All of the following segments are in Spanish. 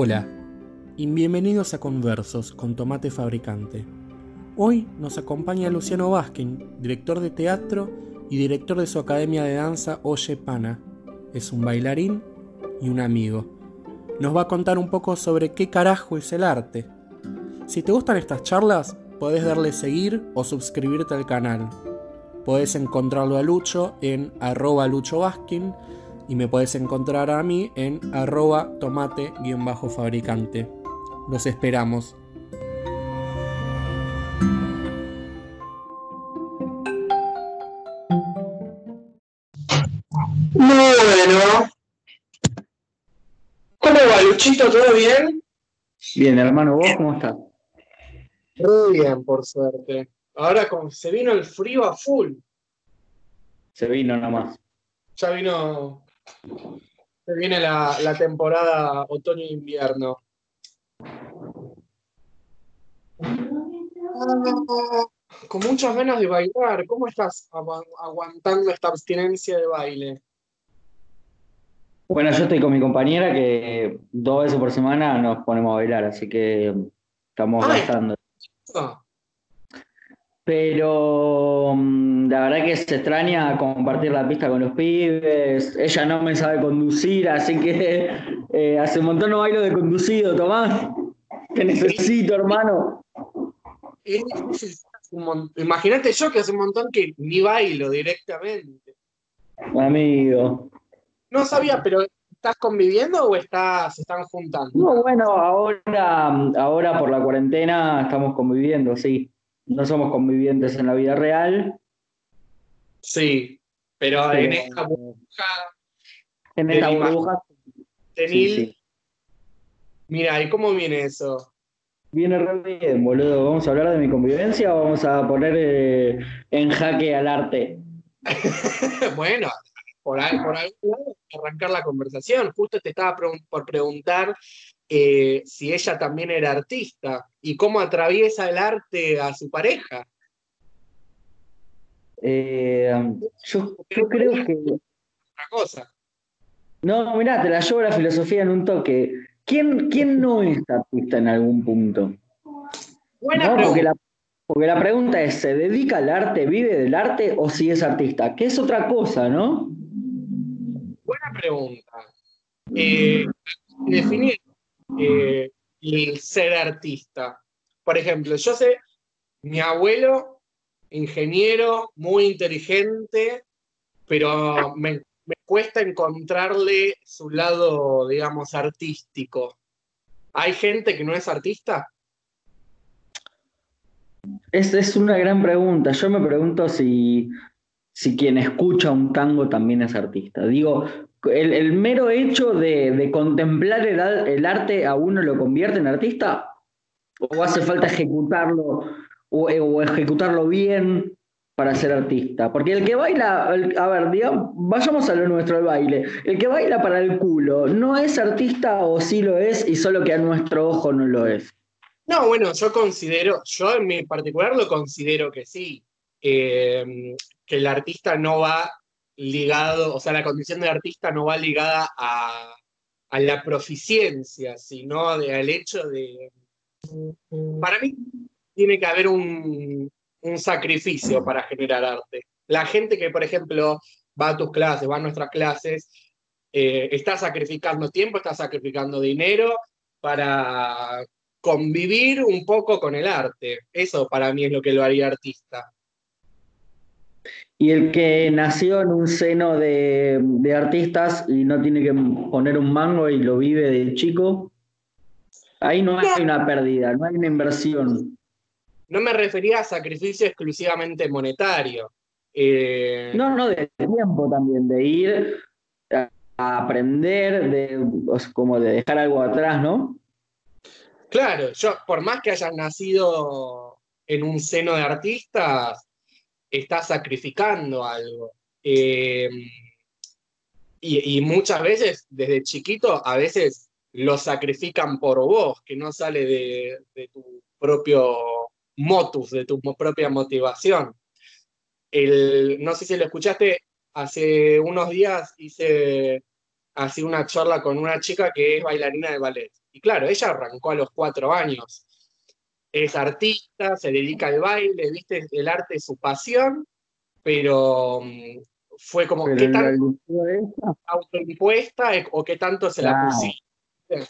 Hola y bienvenidos a Conversos con Tomate Fabricante. Hoy nos acompaña Luciano Vázquez, director de teatro y director de su academia de danza Oye Pana. Es un bailarín y un amigo. Nos va a contar un poco sobre qué carajo es el arte. Si te gustan estas charlas, podés darle seguir o suscribirte al canal. Podés encontrarlo a Lucho en arroba Lucho y me puedes encontrar a mí en arroba tomate-fabricante. Los esperamos. Bueno. ¿Cómo va, Luchito? ¿Todo bien? Bien, hermano, ¿vos cómo estás? Muy bien, por suerte. Ahora como se vino el frío a full. Se vino nomás. Ya vino se viene la, temporada otoño-invierno. Con muchas ganas de bailar. ¿Cómo estás aguantando esta abstinencia de baile? Bueno, yo estoy con mi compañera que dos veces por semana nos ponemos a bailar, así que estamos gastando. Pero mm, la verdad que se extraña compartir la pista con los pibes. Ella no me sabe conducir, así que eh, hace un montón no bailo de conducido, Tomás. Te necesito, hermano. Imagínate yo que hace un montón que ni bailo directamente. Amigo. No sabía, pero ¿estás conviviendo o estás, se están juntando? No, bueno, ahora, ahora por la cuarentena estamos conviviendo, sí no somos convivientes en la vida real. Sí, pero en esta burbuja. En esta burbuja. Mira, ¿y cómo viene eso? Viene re bien, boludo. ¿Vamos a hablar de mi convivencia o vamos a poner eh, en jaque al arte? bueno, por, ahí, por ahí arrancar la conversación. Justo te estaba por preguntar eh, si ella también era artista y cómo atraviesa el arte a su pareja. Eh, yo, creo que. Otra cosa. No, mirá, te la llevo la filosofía en un toque. ¿Quién, quién no es artista en algún punto? Buena pregunta. Porque la, porque la pregunta es: ¿se dedica al arte, vive del arte o si es artista? Que es otra cosa, ¿no? Buena pregunta. Eh, definir eh, el ser artista. Por ejemplo, yo sé, mi abuelo, ingeniero, muy inteligente, pero me, cuesta encontrarle su lado, digamos, artístico. ¿Hay gente que no es artista? Es, es una gran pregunta. Yo me pregunto si, si quien escucha un tango también es artista. Digo, el, mero hecho de, contemplar el, arte a uno lo convierte en artista? ¿O hace falta ejecutarlo o, eh, ejecutarlo bien para ser artista? Porque el que baila, a ver, digamos, vayamos a lo nuestro, el baile. El que baila para el culo, ¿no es artista o sí lo es y solo que a nuestro ojo no lo es? No, bueno, yo considero, yo en mi particular lo considero que sí, que el artista no va ligado, o sea, la condición de artista no va ligada a, la proficiencia, sino al hecho de... Para mí tiene que haber un, sacrificio para generar arte. La gente que, por ejemplo, va a tus clases, va a nuestras clases, eh, está sacrificando tiempo, está sacrificando dinero para convivir un poco con el arte. Eso para mí es lo que lo haría artista. Y el que nació en un seno de, artistas y no tiene que poner un mango y lo vive de chico, ahí no hay una pérdida, no hay una inversión. No me refería a sacrificio exclusivamente monetario. Eh, no, no, de tiempo también, de ir a, aprender, de, como de dejar algo atrás, ¿no? Claro, yo, por más que haya nacido en un seno de artistas, está sacrificando algo. Eh, y, muchas veces, desde chiquito, a veces lo sacrifican por vos, que no sale de, tu propio motus, de tu propia motivación. El, no sé si lo escuchaste, hace unos días hice así una charla con una chica que es bailarina de ballet Y claro, ella arrancó a los cuatro años. Es artista, se dedica al baile, viste, el arte es su pasión, pero mm, fue como, ¿qué tanto autoimpuesta o qué tanto se la pusiste?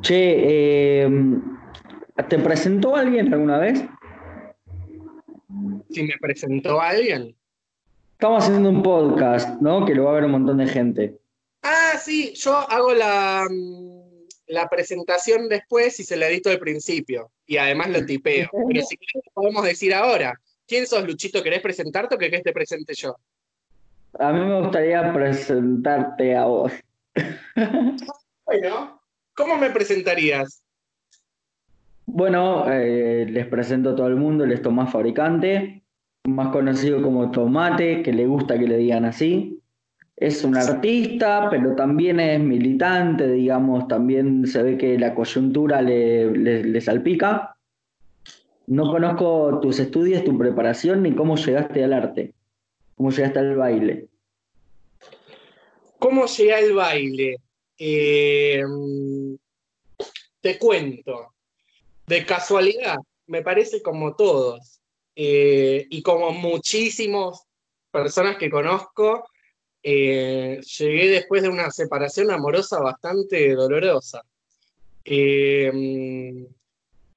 Che, em, ¿te presentó alguien alguna vez? Si me presentó alguien. Estamos haciendo un podcast, ¿no? Que lo va a ver un montón de gente. Ah, sí, yo hago la, mm, la presentación después y se la edito al principio. Y además lo tipeo. Pero si querés, podemos decir ahora. ¿Quién sos, Luchito? ¿Querés presentarte o que te presente yo? A mí me gustaría presentarte a vos. bueno, ¿cómo me presentarías? Bueno, eh, les presento a todo el mundo, él es Tomás Fabricante, más conocido como Tomate, que le gusta que le digan así. Es un artista, pero también es militante, digamos, también se ve que la coyuntura le salpica. No conozco tus estudios, tu preparación, ni cómo llegaste al arte. ¿Cómo llegaste al baile? ¿Cómo llegué al baile? Eh, te cuento. De casualidad, me parece como todos. Eh, y como muchísimas personas que conozco, eh, llegué después de una separación amorosa bastante dolorosa.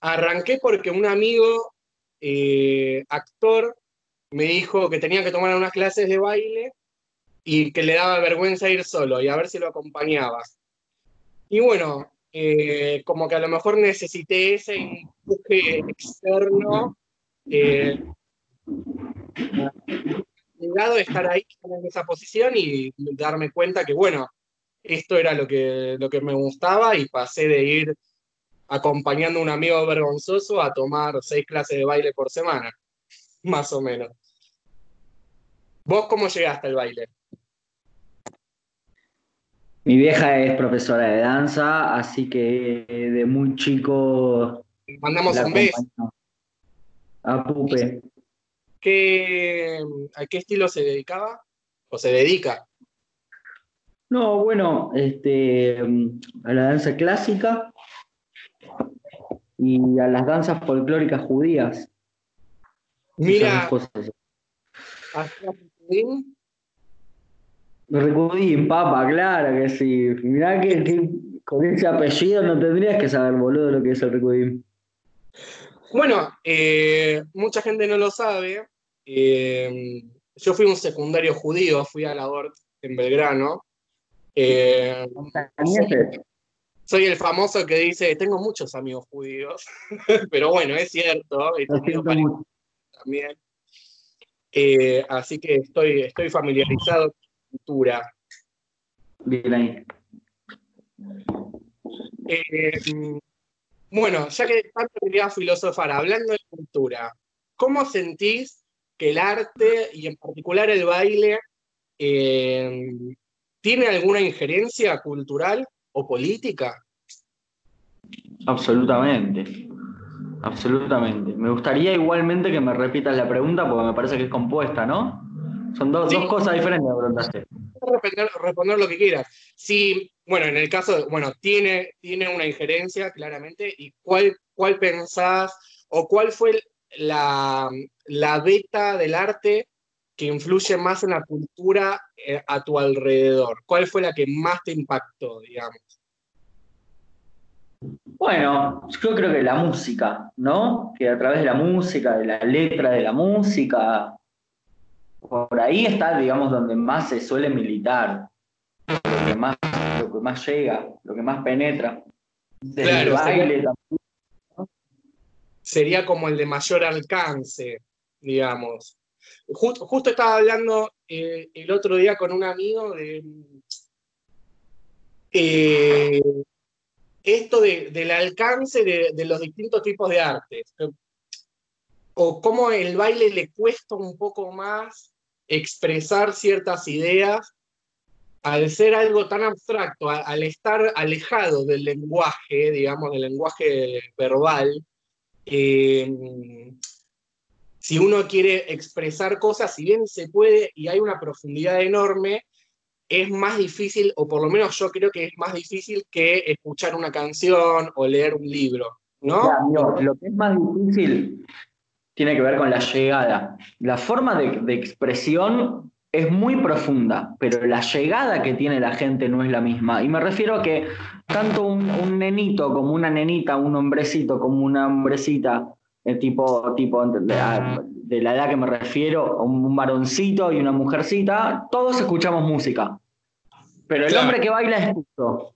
Arranqué porque un amigo, eh, actor, me dijo que tenía que tomar unas clases de baile y que le daba vergüenza ir solo y a ver si lo acompañaba. Y bueno, eh, como que a lo mejor necesité ese empuje externo. Eh, de estar ahí, en esa posición y darme cuenta que, bueno, esto era lo que, lo que me gustaba y pasé de ir acompañando a un amigo vergonzoso a tomar seis clases de baile por semana, más o menos. ¿Vos cómo llegaste al baile? Mi vieja es profesora de danza, así que de muy chico. Mandamos un beso. A Pupe. ¿A qué estilo se dedicaba? ¿O se dedica? No, bueno, este, a la danza clásica y a las danzas folclóricas judías. Mira, Recudín, papa, claro que sí. Mirá que, con ese apellido no tendrías que saber, boludo, lo que es el Recudín. Bueno, eh, mucha gente no lo sabe. Eh, yo fui un secundario judío, fui a la ORT en Belgrano. Eh, soy el famoso que dice, tengo muchos amigos judíos, pero bueno, es cierto, también. Eh, así que estoy, estoy familiarizado con la cultura. Bien ahí. Eh, bueno, ya que tanto quería filosofar, hablando de cultura, ¿cómo sentís que el arte y en particular el baile eh, tiene alguna injerencia cultural o política? Absolutamente. Absolutamente. Me gustaría igualmente que me repitas la pregunta porque me parece que es compuesta, ¿no? Son dos, cosas diferentes, me preguntaste. Responder, responder, lo que quieras. Sí, bueno, en el caso, bueno, tiene, tiene una injerencia claramente. ¿Y cuál, cuál pensás o cuál fue la, la beta del arte que influye más en la cultura eh, a tu alrededor? ¿Cuál fue la que más te impactó, digamos? Bueno, yo creo que la música, ¿no? Que a través de la música, de la letra de la música, por ahí está, digamos, donde más se suele militar, lo que más, lo que más llega, lo que más penetra. Desde baile Sería como el de mayor alcance, digamos. Justo, estaba hablando eh, el otro día con un amigo de eh, esto del alcance de, los distintos tipos de artes. O cómo el baile le cuesta un poco más expresar ciertas ideas al ser algo tan abstracto, al estar alejado del lenguaje, digamos, del lenguaje verbal, eh, si uno quiere expresar cosas, si bien se puede y hay una profundidad enorme, es más difícil, o por lo menos yo creo que es más difícil que escuchar una canción o leer un libro, ¿no? lo que es más difícil tiene que ver con la llegada. La forma de, expresión es muy profunda, pero la llegada que tiene la gente no es la misma. Y me refiero a que tanto un, nenito como una nenita, un hombrecito como una hombrecita, el tipo, tipo de, la edad que me refiero, un varoncito y una mujercita, todos escuchamos música. Pero el hombre que baila es puto.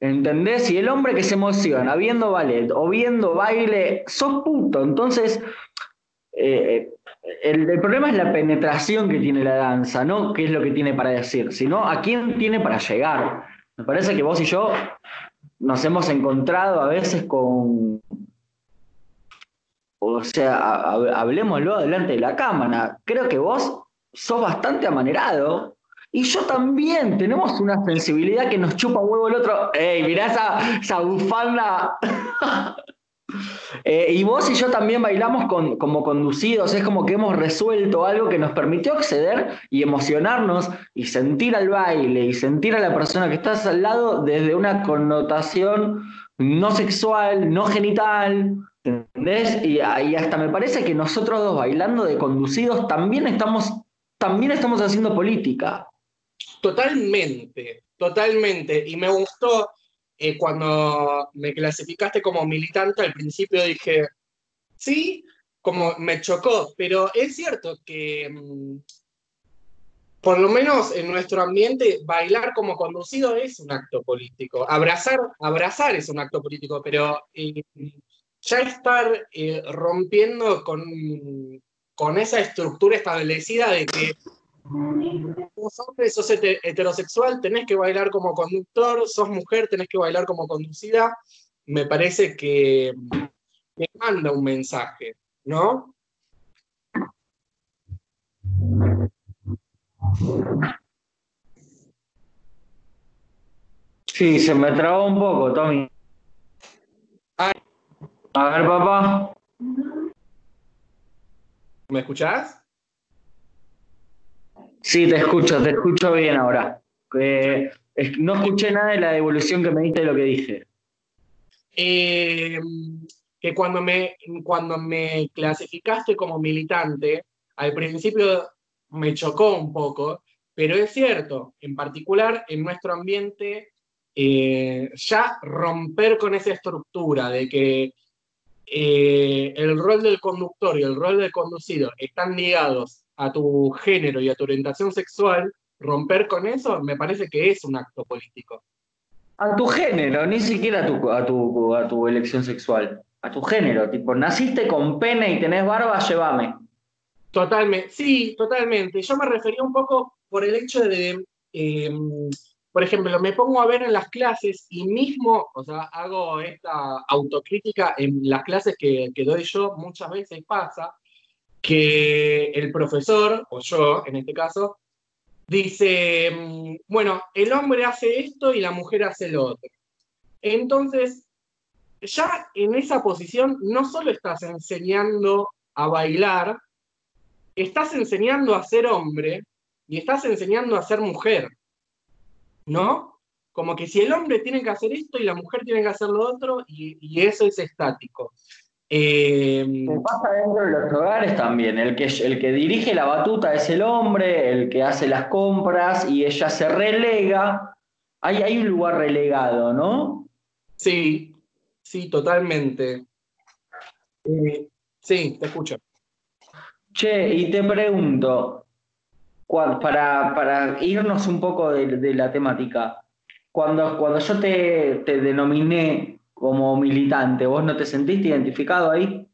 ¿Entendés? Y el hombre que se emociona viendo ballet o viendo baile, sos puto. Entonces, eh, el, problema es la penetración que tiene la danza, no qué es lo que tiene para decir, sino a quién tiene para llegar. Me parece que vos y yo nos hemos encontrado a veces con. O sea, hablemoslo delante de la cámara. Creo que vos sos bastante amanerado y yo también, tenemos una sensibilidad que nos chupa huevo el otro. ¡Ey, mirá esa, esa bufanda! Eh, y vos y yo también bailamos con, como conducidos, es como que hemos resuelto algo que nos permitió acceder y emocionarnos y sentir al baile y sentir a la persona que estás al lado desde una connotación no sexual, no genital, ¿entendés? Y, y hasta me parece que nosotros dos bailando de conducidos también estamos, también estamos haciendo política. Totalmente, totalmente. Y me gustó eh, cuando me clasificaste como militante, al principio dije, sí, como me chocó, pero es cierto que mm, por lo menos en nuestro ambiente, bailar como conducido es un acto político. Abrazar, abrazar es un acto político, pero eh, ya estar eh, rompiendo con, con esa estructura establecida de que Sos hombre, sos heterosexual, tenés que bailar como conductor, sos mujer, tenés que bailar como conducida. Me parece que, me manda un mensaje, ¿no? Sí, se me trabó un poco, Tommy. A ver, papá. ¿Me escuchás? Sí, te escucho, te escucho bien ahora. no escuché nada de la devolución que me diste de lo que dije. Eh, que cuando me, cuando me clasificaste como militante, al principio me chocó un poco, pero es cierto, en particular en nuestro ambiente, eh, ya romper con esa estructura de que eh, el rol del conductor y el rol del conducido están ligados a tu género y a tu orientación sexual, romper con eso me parece que es un acto político. A tu género, ni siquiera a tu, a tu, a tu elección sexual, a tu género, tipo, naciste con pene y tenés barba, llévame. Totalmente, sí, totalmente. Yo me refería un poco por el hecho de, em, por ejemplo, me pongo a ver en las clases y mismo, o sea, hago esta autocrítica en las clases que, que doy yo, muchas veces pasa, que el profesor, o yo en este caso, dice, mm, bueno, el hombre hace esto y la mujer hace lo otro. Entonces, ya en esa posición no solo estás enseñando a bailar, estás enseñando a ser hombre y estás enseñando a ser mujer, ¿no? Como que si el hombre tiene que hacer esto y la mujer tiene que hacer lo otro y, y eso es estático. Eh, pasa dentro de los hogares también. El que, el que dirige la batuta es el hombre, el que hace las compras y ella se relega. Hay, hay un lugar relegado, ¿no? Sí, sí, totalmente. Eh, sí, te escucho. Che, y te pregunto, para, para irnos un poco de, la temática, cuando, cuando yo te, te denominé como militante, ¿vos no te sentiste identificado ahí?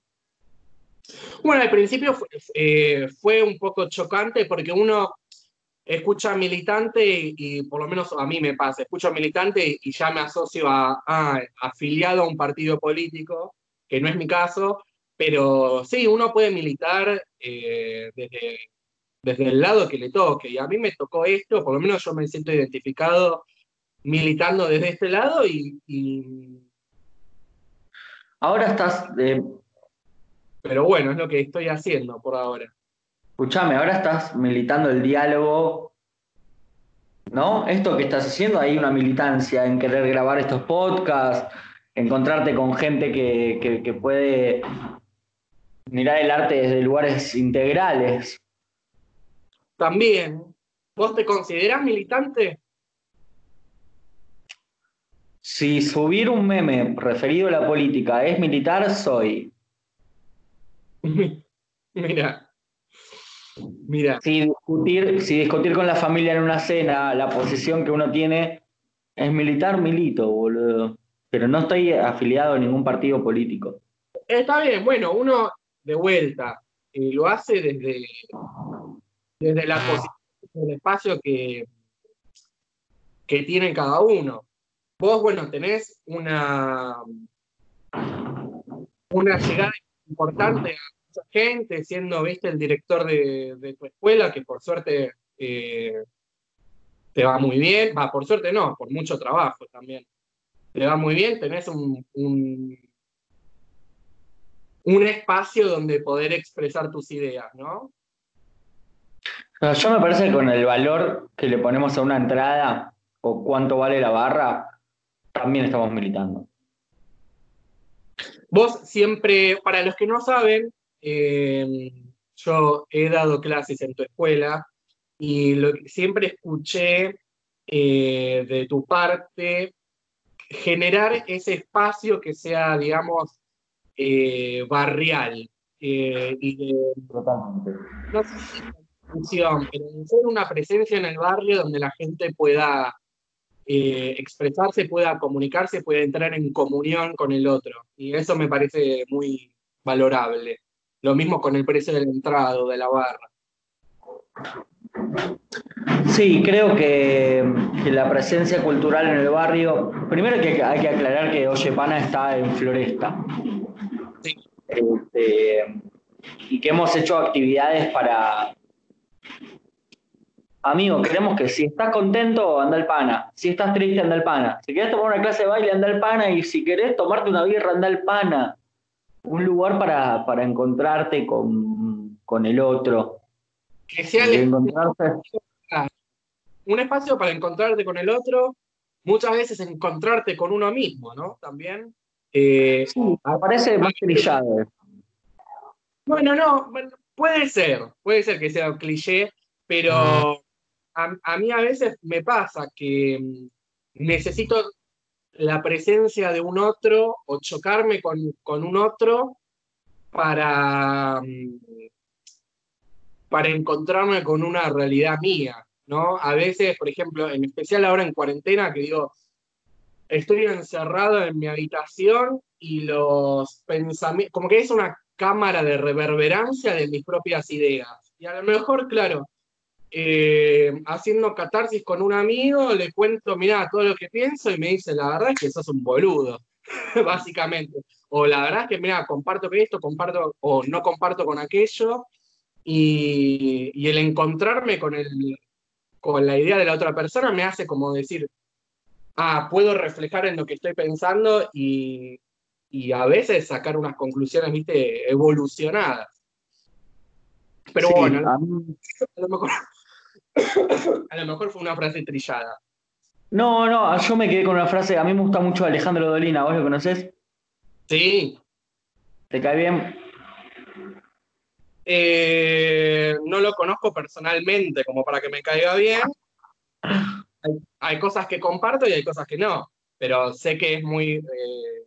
Bueno, al principio fue, eh, fue un poco chocante porque uno escucha militante y, por lo menos a mí me pasa, escucho militante y ya me asocio a, afiliado a un partido político, que no es mi caso, pero sí, uno puede militar eh, desde, desde el lado que le toque. Y a mí me tocó esto, por lo menos yo me siento identificado militando desde este lado y, Ahora estás. Pero bueno, es lo que estoy haciendo por ahora. Escúchame, ahora estás militando el diálogo ¿no? Esto que estás haciendo, hay una militancia en querer grabar estos podcasts, encontrarte con gente que, que puede mirar el arte desde lugares integrales. También, ¿vos te considerás militante? Si subir un meme referido a la política es militar, soy. Mira, mira. Si discutir, si discutir con la familia en una cena, la posición que uno tiene es militar, milito, boludo. Pero no estoy afiliado a ningún partido político. Está bien, bueno, uno de vuelta eh, lo hace desde, desde la posición, del espacio que, que tiene cada uno. Vos, bueno, tenés una, una llegada importante a mucha gente, siendo, viste, el director de, tu escuela, que por suerte eh, te va muy bien. Va, por suerte no, por mucho trabajo también. Te va muy bien, tenés un, un, un espacio donde poder expresar tus ideas, ¿no? Yo me parece que con el valor que le ponemos a una entrada o cuánto vale la barra, también estamos militando. Vos siempre, para los que no saben, eh, yo he dado clases en tu escuela y siempre escuché eh, de tu parte generar ese espacio que sea, digamos, eh, barrial. y no sé si función, pero ser una presencia en el barrio donde la gente pueda eh, expresarse, pueda comunicarse, pueda entrar en comunión con el otro. Y eso me parece muy valorable. Lo mismo con el precio del entrado, de la barra. Sí, creo que, la presencia cultural en el barrio, primero que hay que aclarar que Oye Pana está en Floresta. Sí. Este, y que hemos hecho actividades para, Amigo, queremos que si estás contento, anda al pana. Si estás triste, anda al pana. Si querés tomar una clase de baile, anda al pana. Y si querés tomarte una birra, anda al pana. Un lugar para, para encontrarte con, el otro. Que sea un espacio para encontrarte con el otro, muchas veces encontrarte con uno mismo, ¿no? También. Eh, sí, parece más trillado. Bueno, no, puede ser, puede ser que sea un cliché, pero a, mí a veces me pasa que mm, necesito la presencia de un otro o chocarme con, un otro para, mm, para encontrarme con una realidad mía, ¿no? A veces, por ejemplo, en especial ahora en cuarentena, que digo, estoy encerrado en mi habitación y los pensamientos, como que es una cámara de reverberancia de mis propias ideas. Y a lo mejor, claro, eh, haciendo catarsis con un amigo, le cuento, mira, todo lo que pienso y me dice, la verdad es que sos un boludo, básicamente. O la verdad es que, mira, comparto con esto, comparto o no comparto con aquello. Y, el encontrarme con, el, con la idea de la otra persona me hace como decir, ah, puedo reflejar en lo que estoy pensando y, y a veces sacar unas conclusiones, viste, evolucionadas. Pero bueno, a, lo mejor, a lo mejor fue una frase trillada. No, no, yo me quedé con una frase. A mí me gusta mucho Alejandro Dolina, ¿vos lo conocés? Sí. ¿Te cae bien? Eh, no lo conozco personalmente, como para que me caiga bien. Hay, cosas que comparto y hay cosas que no, pero sé que es muy eh,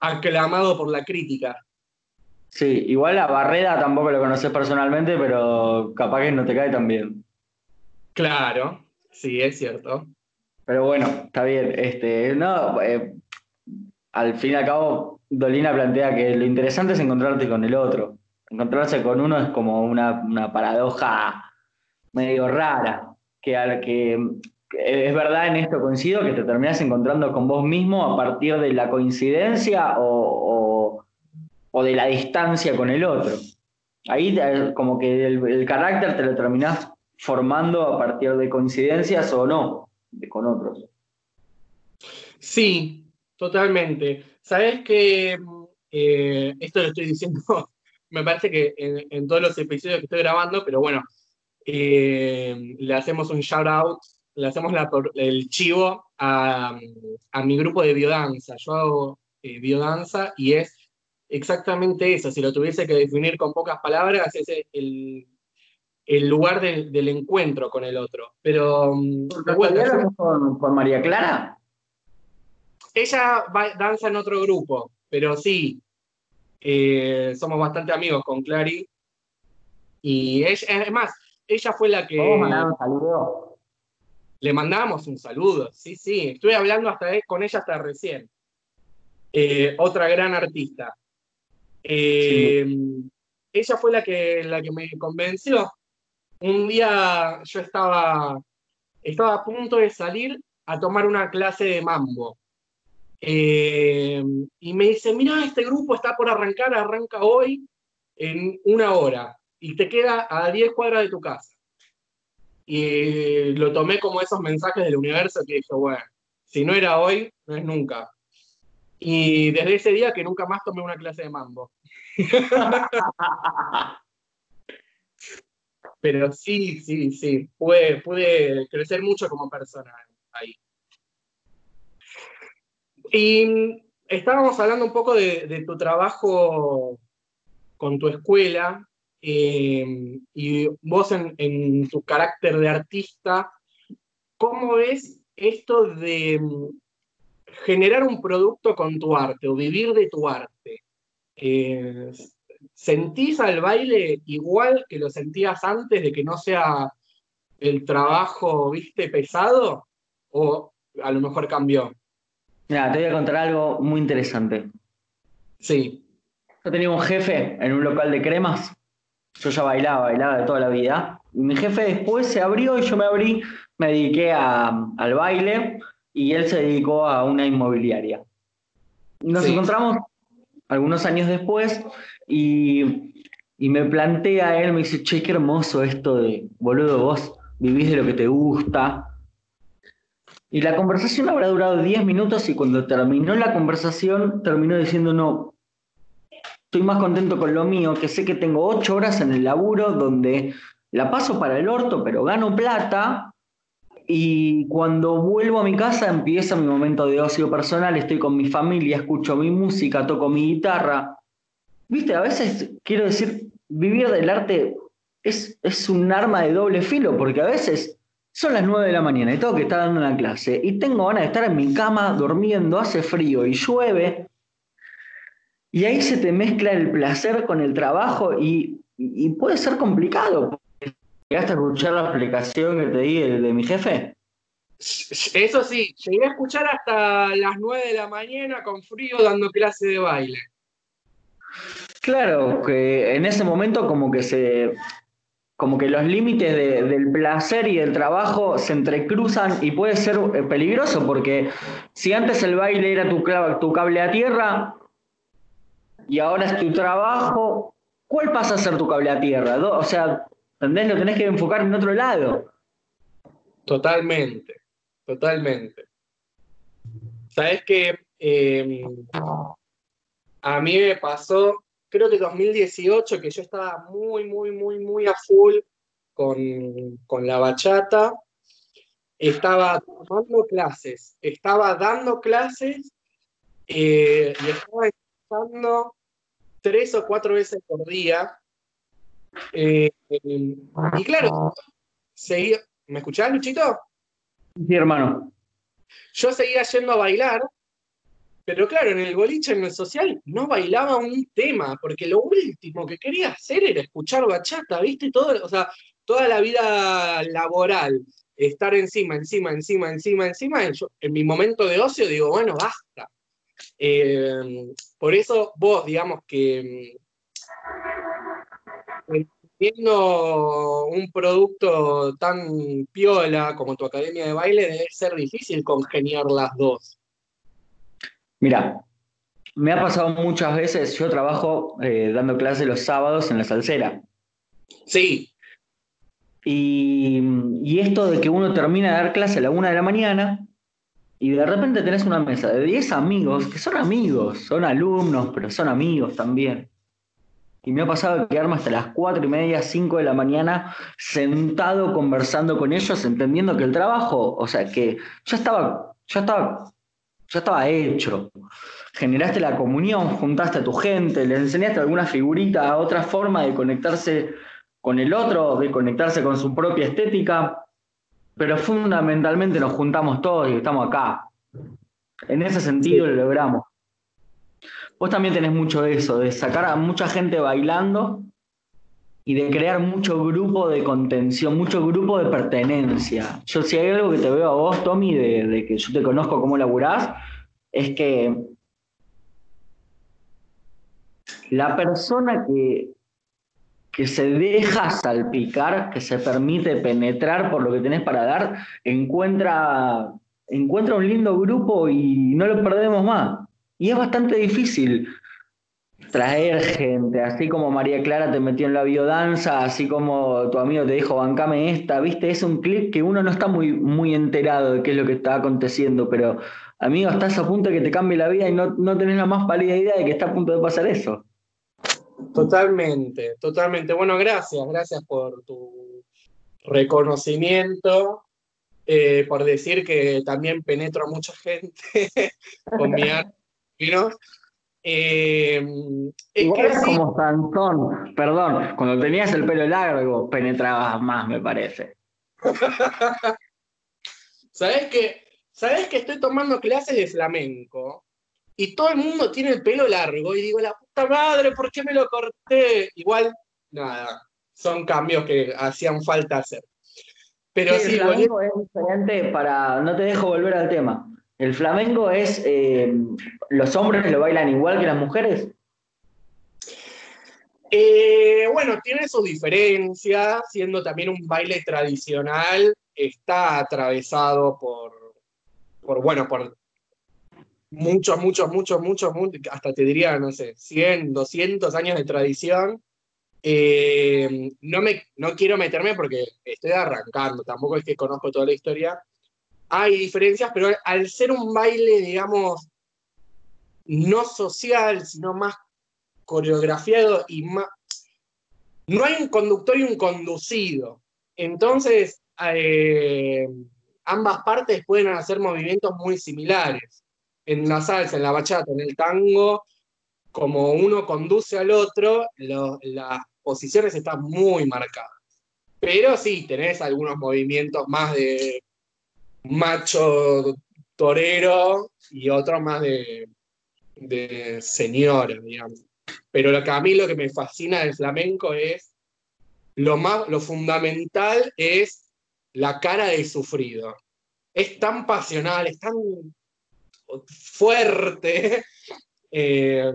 aclamado por la crítica. Sí, igual a Barreda tampoco lo conoces personalmente, pero capaz que no te cae tan bien. Claro, sí, es cierto. Pero bueno, está bien. Este, no, eh, al fin y al cabo, Dolina plantea que lo interesante es encontrarte con el otro. Encontrarse con uno es como una, paradoja medio rara, que, al, que es verdad en esto coincido, que te terminas encontrando con vos mismo a partir de la coincidencia o, o de la distancia con el otro. Ahí como que el, carácter te lo terminás formando a partir de coincidencias o no de, con otros. Sí, totalmente. Sabes que eh, esto lo estoy diciendo, me parece que en, todos los episodios que estoy grabando, pero bueno, eh, le hacemos un shout out le hacemos el chivo a, mi grupo de biodanza. Yo hago eh, biodanza y es exactamente eso. Si lo tuviese que definir con pocas palabras, es el, lugar del, encuentro con el otro. Pero. Mm, con, María Clara? Ella danza en otro grupo, pero sí. Eh, somos bastante amigos con Clary. Y ella, es más, ella fue la que. un saludo? Le mandamos un saludo, sí, sí. Estuve hablando hasta con ella hasta recién. Eh, otra gran artista. Eh, ella fue la que, la que me convenció. Un día yo estaba, estaba a punto de salir a tomar una clase de mambo. Eh, y me dice, mira, este grupo está por arrancar, arranca hoy en una hora y te queda a 10 cuadras de tu casa. Y lo tomé como esos mensajes del universo que dije, bueno, si no era hoy, no es nunca. Y desde ese día que nunca más tomé una clase de mambo. Pero sí, sí, sí, pude, pude crecer mucho como persona ahí. Y estábamos hablando un poco de, tu trabajo con tu escuela eh, y vos en, en, tu carácter de artista, ¿cómo ves esto de generar un producto con tu arte o vivir de tu arte, eh, ¿sentís al baile igual que lo sentías antes de que no sea el trabajo, viste, pesado? ¿O a lo mejor cambió? Mira, te voy a contar algo muy interesante. Sí. Yo tenía un jefe en un local de cremas. Yo ya bailaba, bailaba de toda la vida. Y mi jefe después se abrió y yo me abrí, me dediqué al baile y él se dedicó a una inmobiliaria. Nos encontramos algunos años después y, me plantea él, me dice, che, qué hermoso esto de, boludo, vos vivís de lo que te gusta. Y la conversación habrá durado 10 minutos y cuando terminó la conversación terminó diciendo, no, estoy más contento con lo mío, que sé que tengo 8 horas en el laburo donde la paso para el orto, pero gano plata y cuando vuelvo a mi casa empieza mi momento de ocio personal, estoy con mi familia, escucho mi música, toco mi guitarra. Viste, a veces quiero decir, vivir del arte es, es un arma de doble filo, porque a veces son las 9 de la mañana y tengo que estar dando una clase y tengo ganas de estar en mi cama durmiendo, hace frío y llueve. Y ahí se te mezcla el placer con el trabajo y, y puede ser complicado, ¿Llegaste a escuchar la explicación que te di de, mi jefe? Eso sí, llegué a escuchar hasta las 9 de la mañana con frío dando clase de baile. Claro, que en ese momento como que se como que los límites del placer y del trabajo se entrecruzan y puede ser eh, peligroso porque si antes el baile era tu, tu cable a tierra y ahora es tu trabajo, ¿cuál pasa a ser tu cable a tierra? O sea, ¿Entendés? Lo tenés que enfocar en otro lado. Totalmente, totalmente. Sabes que em, a mí me pasó, creo que 2018, que yo estaba muy, muy, muy, muy a full con, la bachata. Estaba tomando clases, estaba dando clases eh, y estaba escuchando tres o cuatro veces por día eh, y claro, seguía. ¿Me escuchás, Luchito? Sí, hermano. Yo seguía yendo a bailar, pero claro, en el boliche, en el social, no bailaba un tema, porque lo último que quería hacer era escuchar bachata, ¿viste? Todo, o sea, toda la vida laboral, estar encima, encima, encima, encima, encima. en mi momento de ocio digo, bueno, basta. Eh, por eso vos, digamos que Viendo un producto tan piola como tu academia de baile, debe ser difícil congeniar las dos. Mira, me ha pasado muchas veces, yo trabajo eh, dando clases los sábados en la salsera. Sí. Y, y, esto de que uno termina de dar clase a la una de la mañana y de repente tenés una mesa de 10 amigos, que son amigos, son alumnos, pero son amigos también Y me ha pasado quedarme hasta las cuatro y media, cinco de la mañana, sentado conversando con ellos, entendiendo que el trabajo, o sea, que ya estaba, ya estaba, ya estaba hecho. Generaste la comunión, juntaste a tu gente, le enseñaste alguna figurita, otra forma de conectarse con el otro, de conectarse con su propia estética, pero fundamentalmente nos juntamos todos y estamos acá. En ese sentido lo logramos. Vos también tenés mucho de eso, de sacar a mucha gente bailando y de crear mucho grupo de contención, mucho grupo de pertenencia. Yo si hay algo que te veo a vos, Tommy, de, que yo te conozco cómo laburás, es que la persona que, que se deja salpicar, que se permite penetrar por lo que tenés para dar, encuentra, encuentra un lindo grupo y no lo perdemos más. Y es bastante difícil traer gente, así como María Clara te metió en la biodanza, así como tu amigo te dijo, bancame esta, viste, es un clip que uno no está muy, muy enterado de qué es lo que está aconteciendo, pero amigo, estás a punto de que te cambie la vida y no, no tenés la más pálida idea de que está a punto de pasar eso. Totalmente, totalmente. Bueno, gracias, gracias por tu reconocimiento, eh, por decir que también penetro a mucha gente con mi arte eh, es como Sansón, perdón, cuando tenías el pelo largo penetrabas más, me parece. ¿Sabes que, ¿Sabes que estoy tomando clases de flamenco? Y todo el mundo tiene el pelo largo y digo, la puta madre, ¿por qué me lo corté? Igual, nada, son cambios que hacían falta hacer. Pero sí, el flamenco es diferente para, no te dejo volver al tema. ¿El flamenco es, eh, los hombres lo bailan igual que las mujeres? Eh, bueno, tiene su diferencia, siendo también un baile tradicional, está atravesado por, por bueno, por muchos, muchos, muchos, muchos, hasta te diría, no sé, 100, 200 años de tradición. Eh, no, me, no quiero meterme porque estoy arrancando, tampoco es que conozco toda la historia, hay diferencias, pero al ser un baile, digamos, no social, sino más coreografiado y más... No hay un conductor y un conducido. Entonces, eh, ambas partes pueden hacer movimientos muy similares. En la salsa, en la bachata, en el tango, como uno conduce al otro, las posiciones están muy marcadas. Pero sí, tenés algunos movimientos más de macho torero y otro más de, de señora, digamos. Pero lo que a mí lo que me fascina del flamenco es lo más, lo fundamental es la cara de sufrido. Es tan pasional, es tan fuerte, eh,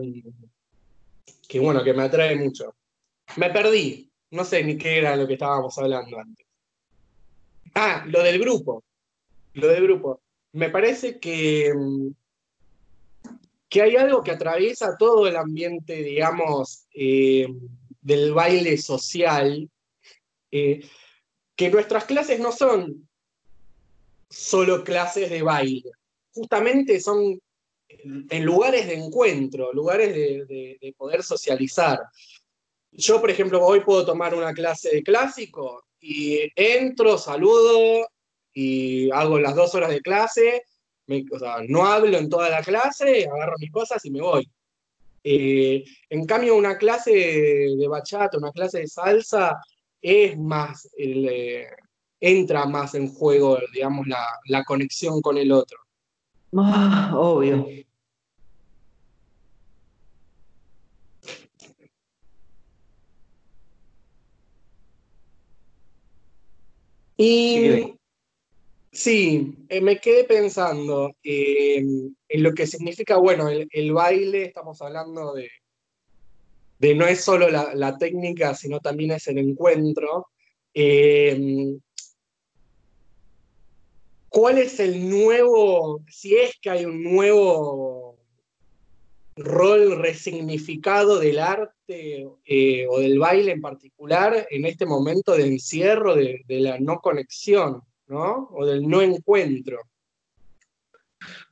que bueno, que me atrae mucho. Me perdí, no sé ni qué era lo que estábamos hablando antes. Ah, lo del grupo lo de grupo. Me parece que, mm, que hay algo que atraviesa todo el ambiente, digamos, eh, del baile social, eh, que nuestras clases no son solo clases de baile, justamente son en lugares de encuentro, lugares de, de poder socializar. Yo, por ejemplo, hoy puedo tomar una clase de clásico y entro, saludo, y hago las dos horas de clase, o sea, no hablo en toda la clase, agarro mis cosas y me voy. Eh, en cambio, una clase de bachata, una clase de salsa, es más, eh, entra más en juego, digamos, la, conexión con el otro. Ah, obvio. Y Sí, eh, me quedé pensando eh, en lo que significa, bueno, el, baile, estamos hablando de, no es solo la, técnica, sino también es el encuentro. Eh, ¿Cuál es el nuevo, si es que hay un nuevo rol resignificado del arte o del baile en particular en este momento de encierro, de la no conexión? ¿No? O del no encuentro.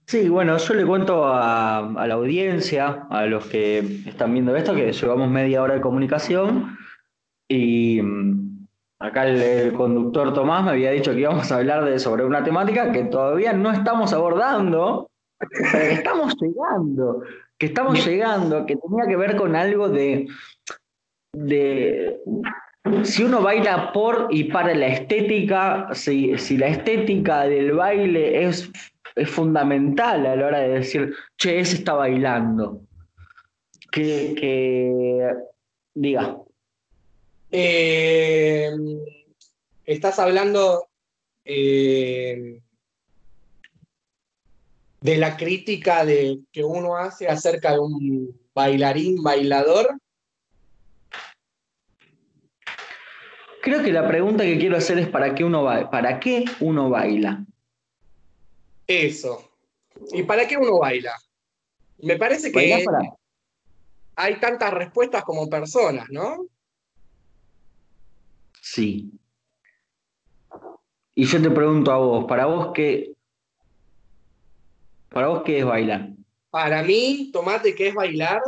Sí, bueno, yo le cuento a, la audiencia, a los que están viendo esto, que llevamos media hora de comunicación y mm, acá el, conductor Tomás me había dicho que íbamos a hablar de, sobre una temática que todavía no estamos abordando, pero que estamos llegando, que estamos llegando, que tenía que ver con algo de, de si uno baila por y para la estética, si, si la estética del baile es es fundamental a la hora de decir, che, ese está bailando. Que, diga. Eh, estás hablando eh, de la crítica de, que uno hace acerca de un bailarín, bailador. Creo que la pregunta que quiero hacer es ¿para qué uno, ¿para qué uno baila? Eso. ¿Y para qué uno baila? Me parece que hay tantas respuestas como personas, ¿no? Sí. Y yo te pregunto a vos, ¿para vos qué? ¿Para vos qué es bailar? Para mí, tomate, ¿qué es bailar?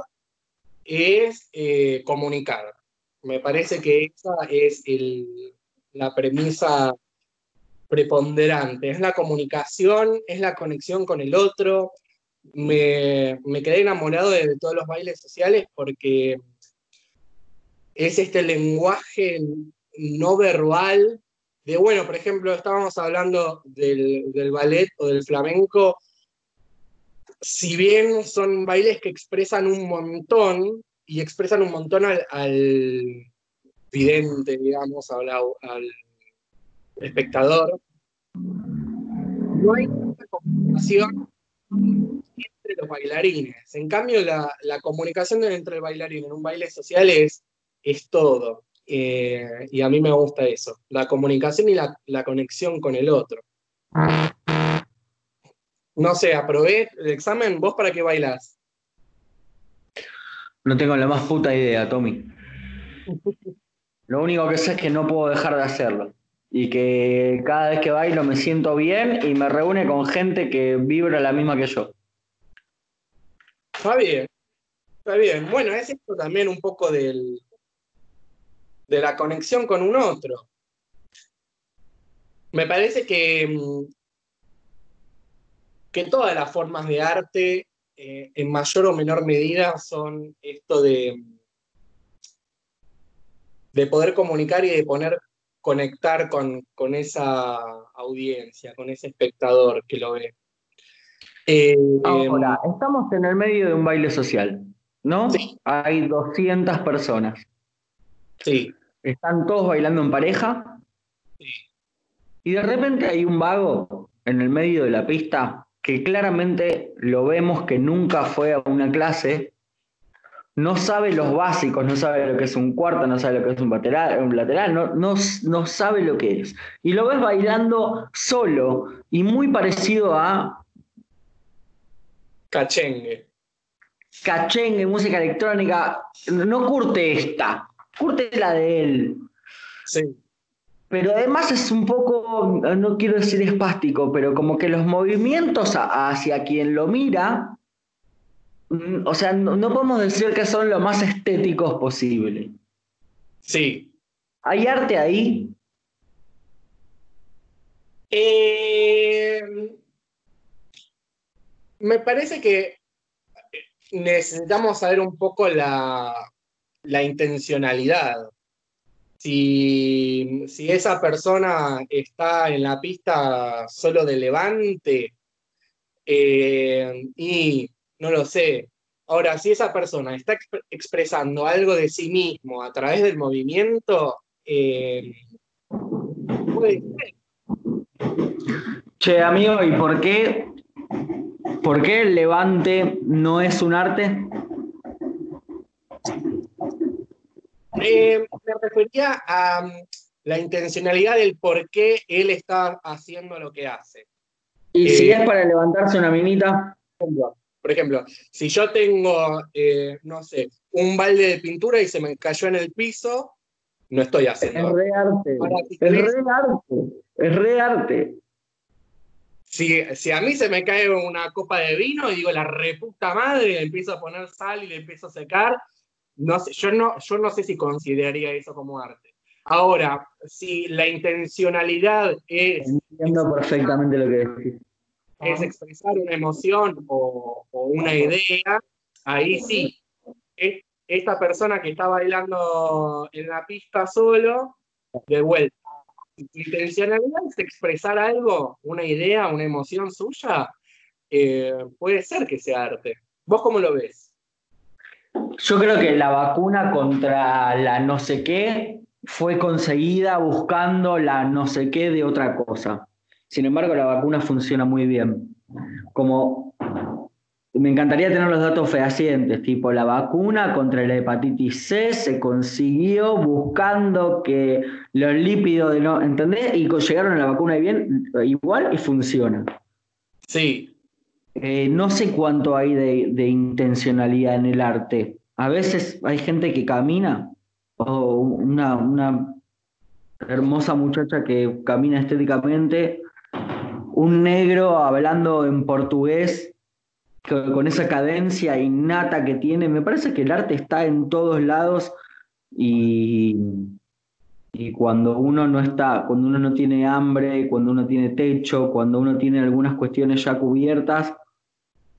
Es eh, comunicar. Me parece que esa es la premisa preponderante, es la comunicación, es la conexión con el otro. Me, quedé enamorado de, todos los bailes sociales porque es este lenguaje no verbal de, bueno, por ejemplo, estábamos hablando del, ballet o del flamenco, si bien son bailes que expresan un montón y expresan un montón al, vidente, digamos, al, al espectador, no hay tanta comunicación entre los bailarines. En cambio, la, comunicación entre el bailarín en un baile social es, es todo. Eh, y a mí me gusta eso, la comunicación y la, conexión con el otro. No sé, aprobé el examen, ¿vos para qué bailas? No tengo la más puta idea, Tommy. Lo único que sé es que no puedo dejar de hacerlo y que cada vez que bailo me siento bien y me reúne con gente que vibra la misma que yo. Está bien, está bien. Bueno, es esto también un poco del, de la conexión con un otro. Me parece que, mm, que todas las formas de arte, eh, en mayor o menor medida, son esto de, de poder comunicar y de poner conectar con, esa audiencia, con ese espectador que lo ve. Eh, Ahora, estamos en el medio de un baile social, ¿no? Sí. Hay 200 personas. Sí. Están todos bailando en pareja. Sí. Y de repente hay un vago en el medio de la pista que claramente lo vemos que nunca fue a una clase no sabe los básicos, no sabe lo que es un cuarto, no sabe lo que es un lateral, un lateral no, no, sabe lo que es. Y lo ves bailando solo y muy parecido a... Cachengue. Cachengue, música electrónica. No curte esta, curte la de él. Sí. Pero además es un poco, no quiero decir espástico, pero como que los movimientos hacia quien lo mira Mm, o sea, no, podemos decir que son lo más estéticos posible. Sí. ¿Hay arte ahí? Eh, me parece que necesitamos saber un poco la, intencionalidad. Si, esa persona está en la pista solo de levante eh, y no lo sé. Ahora, si esa persona está expresando algo de sí mismo a través del movimiento, eh, puede. Che, amigo, ¿y por qué, por qué el levante no es un arte? Eh, me refería a um, la intencionalidad del por qué él está haciendo lo que hace. ¿Y si eh, es para levantarse una minita? Por ejemplo, si yo tengo, eh, no sé, un balde de pintura y se me cayó en el piso, no estoy haciendo. Es re arte. Es re arte. Es re arte. si, si, a mí se me cae una copa de vino y digo la reputa madre, le empiezo a poner sal y le empiezo a secar, no sé, yo, no, yo no sé si consideraría eso como arte. Ahora, si la intencionalidad es... Entiendo perfectamente lo que decís. Es expresar una emoción o, o una idea, ahí sí. Esta persona que está bailando en la pista solo, de vuelta, intencionalidad es expresar algo, una idea, una emoción suya, eh, puede ser que sea arte. ¿Vos cómo lo ves? Yo creo que la vacuna contra la no sé qué fue conseguida buscando la no sé qué de otra cosa. Sin embargo, la vacuna funciona muy bien. Como me encantaría tener los datos fehacientes, tipo la vacuna contra la hepatitis C se consiguió buscando que los lípidos de no, ¿entendés? Y llegaron a la vacuna bien, igual y funciona. Sí. Eh, no sé cuánto hay de, intencionalidad en el arte. A veces hay gente que camina, o una, una hermosa muchacha que camina estéticamente, un negro hablando en portugués con esa cadencia innata que tiene, me parece que el arte está en todos lados y, y cuando uno no está, cuando uno no tiene hambre, cuando uno tiene techo, cuando uno tiene algunas cuestiones ya cubiertas,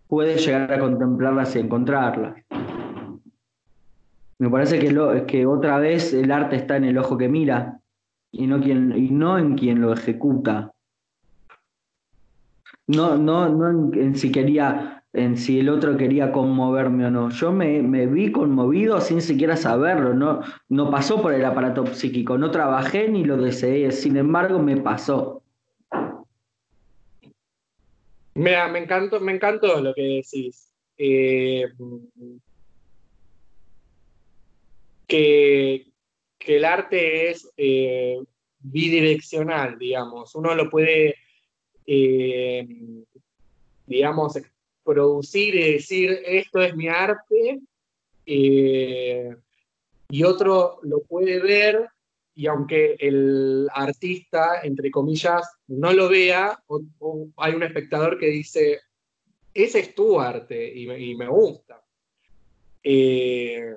puede llegar a contemplarlas y encontrarlas. Me parece que, que otra vez el arte está en el ojo que mira y no, y no en quien lo ejecuta. No, no, no en si quería en si el otro quería conmoverme o no. Yo me, vi conmovido sin siquiera saberlo, no, no pasó por el aparato psíquico, no trabajé ni lo deseé, sin embargo me pasó. Me encantó, me lo que decís. Eh, que, el arte es eh, bidireccional, digamos. Uno lo puede, eh, digamos, producir y decir esto es mi arte, y otro lo puede ver y aunque el artista, entre comillas, no lo vea, hay un espectador que dice, ese es tu arte y me, gusta. Eh,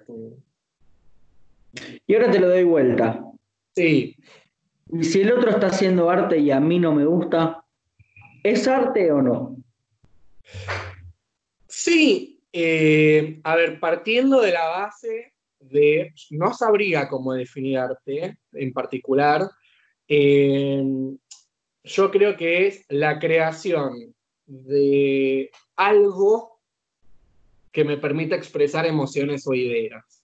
y ahora te lo doy vuelta. Sí. Y si el otro está haciendo arte y a mí no me gusta, ¿es arte o no? Sí, eh, a ver, partiendo de la base de, no sabría cómo definir arte en particular, eh, yo creo que es la creación de algo que me permita expresar emociones o ideas.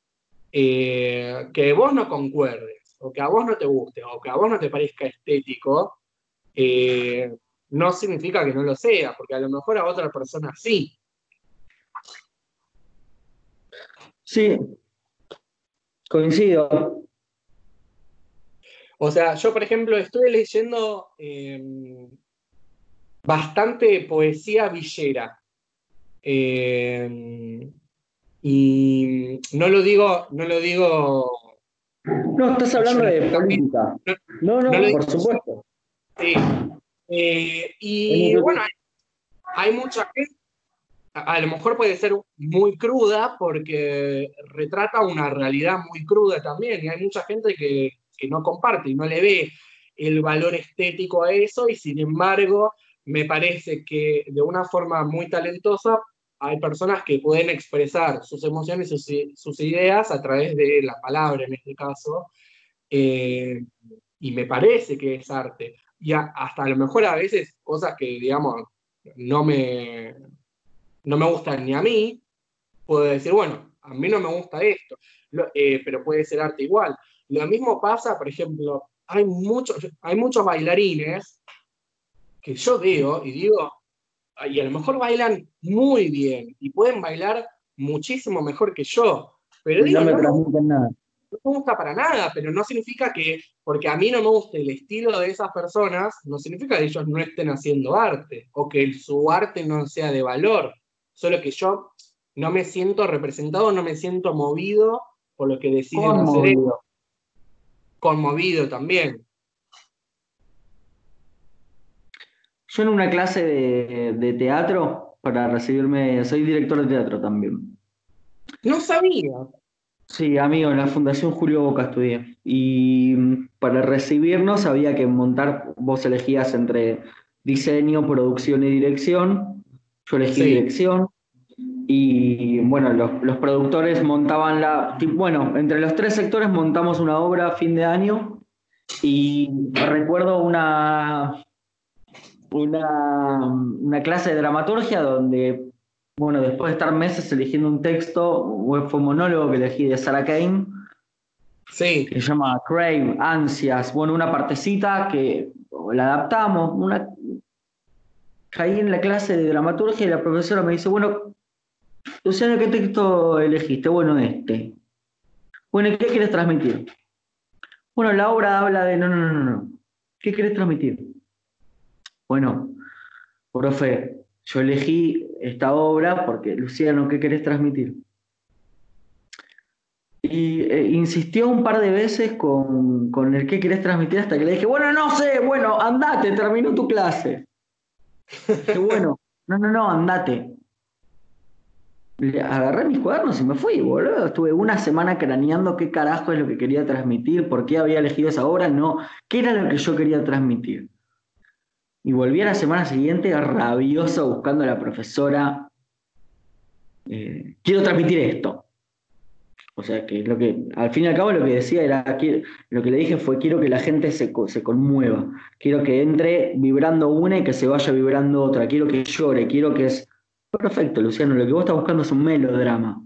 Eh, que vos no concuerdes, o que a vos no te guste, o que a vos no te parezca estético, no significa que no lo sea, porque a lo mejor a otra persona sí. Sí, coincido. O sea, yo por ejemplo estuve leyendo em, bastante poesía villera. Em, y no lo digo, no lo digo. No, estás hablando de política. No, no, por supuesto. Sí. Eh, y bueno, hay mucha gente a, lo mejor puede ser muy cruda porque retrata una realidad muy cruda también y hay mucha gente que, no comparte y no le ve el valor estético a eso y sin embargo me parece que de una forma muy talentosa hay personas que pueden expresar sus emociones, sus, sus ideas a través de la palabra en este caso eh, y me parece que es arte. Y hasta a lo mejor a veces cosas que digamos no me, no me gusta ni a mí, puedo decir, bueno, a mí no me gusta esto, eh, pero puede ser arte igual. Lo mismo pasa, por ejemplo, hay muchos, hay muchos bailarines que yo veo y digo, y a lo mejor bailan muy bien y pueden bailar muchísimo mejor que yo, pero digo, no me transmiten nada. No me gusta para nada, pero no significa que, porque a mí no me guste el estilo de esas personas, no significa que ellos no estén haciendo arte o que su arte no sea de valor solo que yo no me siento representado, no me siento movido por lo que deciden hacer ellos. Conmovido también. Yo en una clase de, teatro, para recibirme, soy director de teatro también. No sabía. Sí, amigo, en la Fundación Julio Boca estudié. Y mm, para recibirnos había que montar, vos elegías entre diseño, producción y dirección. Yo elegí dirección. Y bueno, los, productores montaban la. Bueno, entre los tres sectores montamos una obra a fin de año. Y recuerdo una, una, una clase de dramaturgia donde, bueno, después de estar meses eligiendo un texto, fue un monólogo que elegí de Sarah Kane. Sí. Que se llama Crave, Ansias. Bueno, una partecita que la adaptamos. Una... Caí en la clase de dramaturgia y la profesora me dice, bueno, Luciano, ¿qué texto elegiste? Bueno, este. Bueno, ¿qué quieres transmitir? Bueno, la obra habla de... No, no, no, no. ¿Qué quieres transmitir? Bueno, profe, yo elegí esta obra porque, Luciano, ¿qué querés transmitir? Y eh, insistió un par de veces con, con, el qué querés transmitir hasta que le dije, bueno, no sé, bueno, andate, terminó tu clase. Qué bueno, no, no, no, andate. agarré mis cuadernos y me fui, boludo. Estuve una semana craneando qué carajo es lo que quería transmitir, por qué había elegido esa obra, no, qué era lo que yo quería transmitir. Y volví a la semana siguiente rabioso buscando a la profesora. Eh, quiero transmitir esto. O sea, que lo que, al fin y al cabo lo que decía era, lo que le dije fue, quiero que la gente se, se conmueva, quiero que entre vibrando una y que se vaya vibrando otra, quiero que llore, quiero que es... Perfecto, Luciano, lo que vos estás buscando es un melodrama.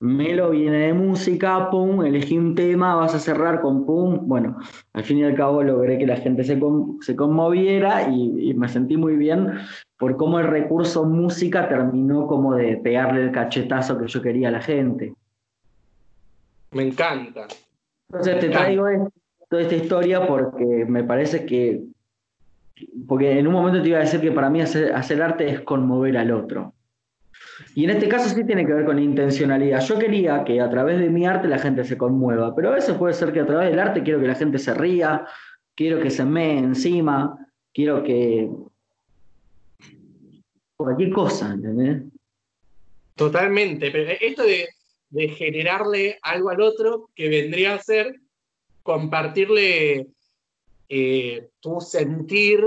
Melo viene de música, pum, elegí un tema, vas a cerrar con pum. Bueno, al fin y al cabo logré que la gente se, se conmoviera y, me sentí muy bien por cómo el recurso música terminó como de pegarle el cachetazo que yo quería a la gente. Me encanta. Entonces te traigo toda esta historia porque me parece que, porque en un momento te iba a decir que para mí hacer arte es conmover al otro. Y en este caso sí tiene que ver con intencionalidad. Yo quería que a través de mi arte la gente se conmueva, pero a veces puede ser que a través del arte quiero que la gente se ría, quiero que se me encima, quiero que... Cualquier cosa, ¿entendés? Totalmente, pero esto de, generarle algo al otro que vendría a ser compartirle eh, tu sentir,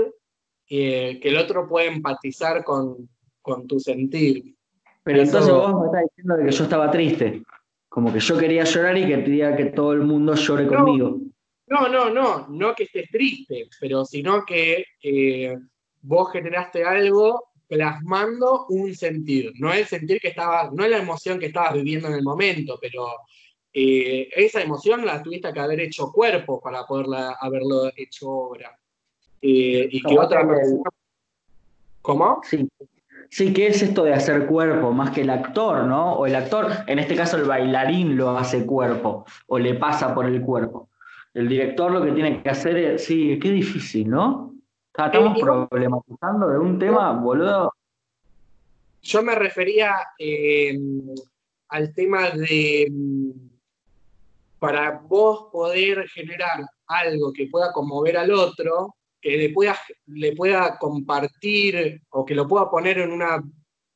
eh, que el otro puede empatizar con, con tu sentir. Pero entonces vos me estás diciendo que yo estaba triste. Como que yo quería llorar y quería que todo el mundo llore conmigo. No, no, no, no que estés triste, pero sino que eh, vos generaste algo plasmando un sentir. No el sentir que estaba, no es la emoción que estabas viviendo en el momento, pero eh, esa emoción la tuviste que haber hecho cuerpo para poderla haberlo hecho obra. Eh, y que otra persona. ¿Cómo? Sí, Sí, ¿qué es esto de hacer cuerpo? Más que el actor, ¿no? O el actor, en este caso el bailarín lo hace cuerpo, o le pasa por el cuerpo. El director lo que tiene que hacer es, sí, qué difícil, ¿no? Estamos problematizando de un tema, boludo. Yo me refería eh, al tema de, para vos poder generar algo que pueda conmover al otro, que le pueda, le pueda compartir o que lo pueda poner en un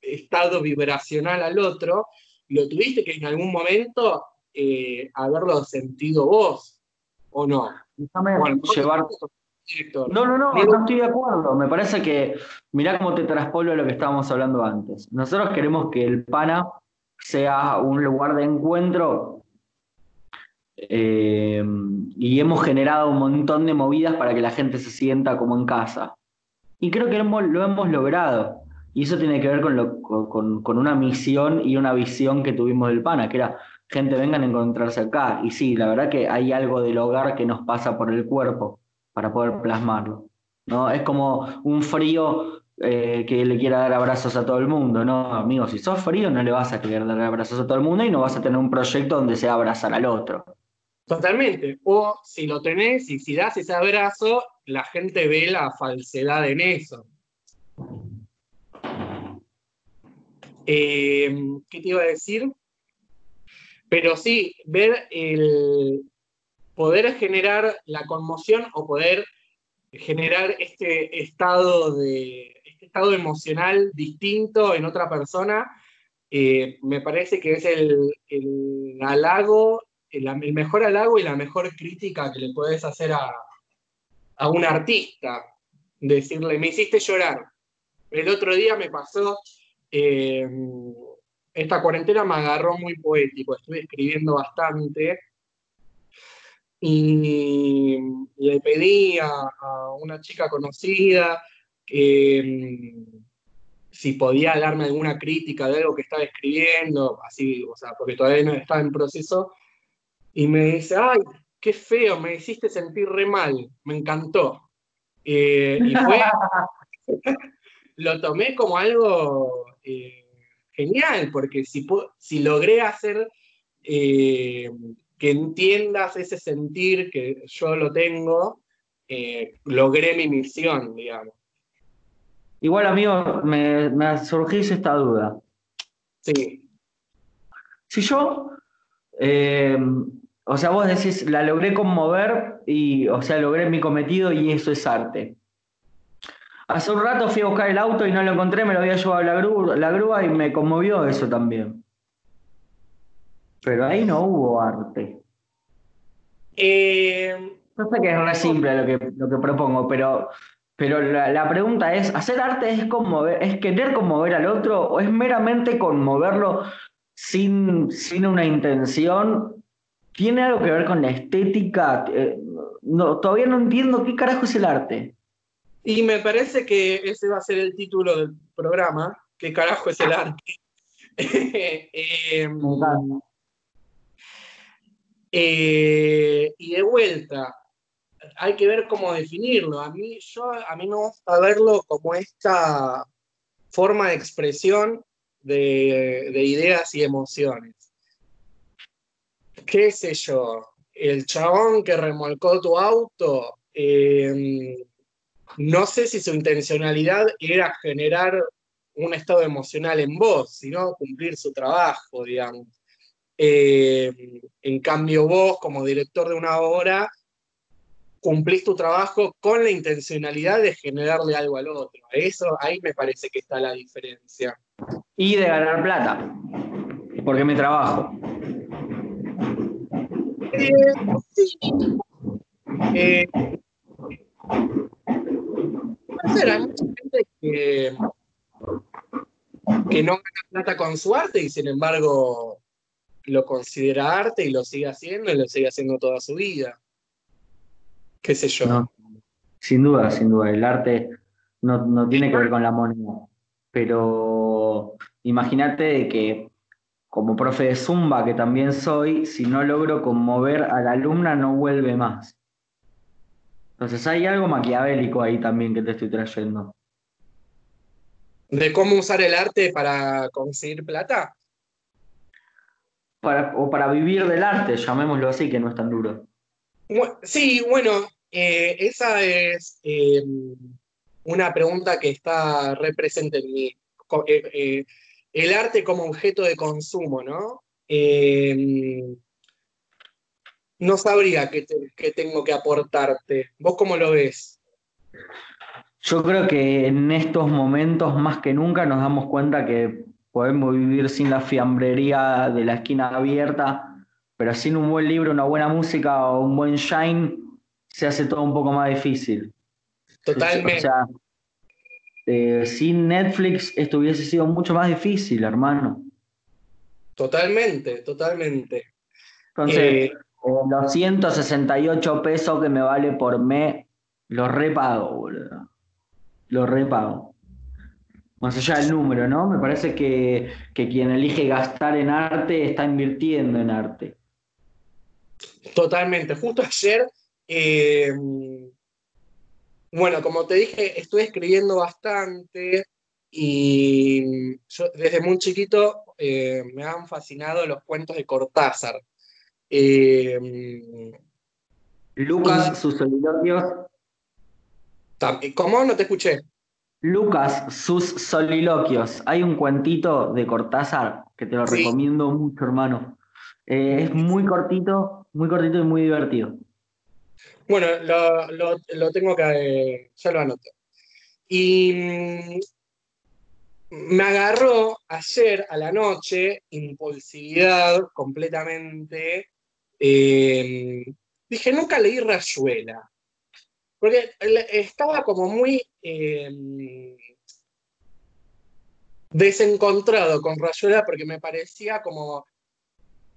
estado vibracional al otro, lo tuviste que en algún momento eh, haberlo sentido vos, ¿o no? llevar... No, no, no, no estoy de acuerdo. Me parece que, mirá cómo te traspolo lo que estábamos hablando antes. Nosotros queremos que el PANA sea un lugar de encuentro eh, y hemos generado un montón de movidas para que la gente se sienta como en casa. Y creo que lo hemos logrado. Y eso tiene que ver con, con, una misión y una visión que tuvimos del PANA, que era, gente, vengan a encontrarse acá. Y sí, la verdad que hay algo del hogar que nos pasa por el cuerpo para poder plasmarlo. ¿no? Es como un frío eh, que le quiera dar abrazos a todo el mundo. No, amigos, si sos frío no le vas a querer dar abrazos a todo el mundo y no vas a tener un proyecto donde sea abrazar al otro. Totalmente. O si lo tenés y si das ese abrazo, la gente ve la falsedad en eso. Eh, ¿Qué te iba a decir? Pero sí, ver el poder generar la conmoción o poder generar este estado de este estado emocional distinto en otra persona, eh, me parece que es el, el halago, el, mejor halago y la mejor crítica que le puedes hacer a, a un artista. Decirle, me hiciste llorar. El otro día me pasó, eh, esta cuarentena me agarró muy poético, estuve escribiendo bastante y le pedí a, una chica conocida que mm, si podía darme alguna crítica de algo que estaba escribiendo, así, o sea, porque todavía no estaba en proceso, y me dice, ay, qué feo, me hiciste sentir re mal, me encantó. Eh, y fue, lo tomé como algo eh, genial, porque si, si logré hacer eh, que entiendas ese sentir que yo lo tengo, eh, logré mi misión, digamos. Igual, amigo, me, me surgís esta duda. Sí. Si yo, eh, o sea, vos decís, la logré conmover y, o sea, logré mi cometido y eso es arte. Hace un rato fui a buscar el auto y no lo encontré, me lo había llevado la grúa, la grúa y me conmovió eso también. Pero ahí no hubo arte. Eh, sé que es re simple lo que, lo que propongo, pero, pero la, la, pregunta es, ¿hacer arte es, conmover, es querer conmover al otro o es meramente conmoverlo sin, sin una intención? ¿Tiene algo que ver con la estética? Eh, no, todavía no entiendo qué carajo es el arte. Y me parece que ese va a ser el título del programa, ¿qué carajo es el arte? eh, eh, y de vuelta, hay que ver cómo definirlo. A mí, yo, a mí me gusta verlo como esta forma de expresión de, de ideas y emociones. ¿Qué sé yo? El chabón que remolcó tu auto, eh, no sé si su intencionalidad era generar un estado emocional en vos, sino cumplir su trabajo, digamos. Eh, en cambio, vos, como director de una obra, cumplís tu trabajo con la intencionalidad de generarle algo al otro. Eso ahí me parece que está la diferencia. Y de ganar plata, porque me trabajo. Eh, sí. eh, hay mucha gente que, que no gana plata con su arte y sin embargo lo considera arte y lo sigue haciendo y lo sigue haciendo toda su vida. ¿Qué sé yo? No, sin duda, sin duda. El arte no, no tiene que ver con la moneda. Pero imagínate que como profe de Zumba, que también soy, si no logro conmover a la alumna, no vuelve más. Entonces hay algo maquiavélico ahí también que te estoy trayendo. ¿De cómo usar el arte para conseguir plata? Para, o para vivir del arte, llamémoslo así, que no es tan duro. Sí, bueno, eh, esa es eh, una pregunta que está represente en mí. Eh, eh, el arte como objeto de consumo, ¿no? Eh, no sabría qué, te, qué, tengo que aportarte. ¿Vos cómo lo ves? Yo creo que en estos momentos más que nunca nos damos cuenta que podemos vivir sin la fiambrería de la esquina abierta, pero sin un buen libro, una buena música o un buen shine, se hace todo un poco más difícil. Totalmente. O sea, eh, sin Netflix esto hubiese sido mucho más difícil, hermano. Totalmente, totalmente. Entonces, eh, los 168 pesos que me vale por mes, los repago, boludo. Los repago. Más allá del número, ¿no? Me parece que, que quien elige gastar en arte está invirtiendo en arte. Totalmente. Justo ayer, eh, bueno, como te dije, estoy escribiendo bastante y yo desde muy chiquito eh, me han fascinado los cuentos de Cortázar. Eh, Lucas, sus soliloquios. ¿Cómo? No te escuché. Lucas, sus soliloquios. Hay un cuentito de Cortázar que te lo sí. recomiendo mucho, hermano. Eh, es muy cortito, muy cortito y muy divertido. Bueno, lo, tengo que. ya lo anoté. Y mm, me agarró ayer a la noche, impulsividad completamente. Eh, dije, nunca leí Rayuela. Porque estaba como muy eh, desencontrado con Rayuela porque me parecía como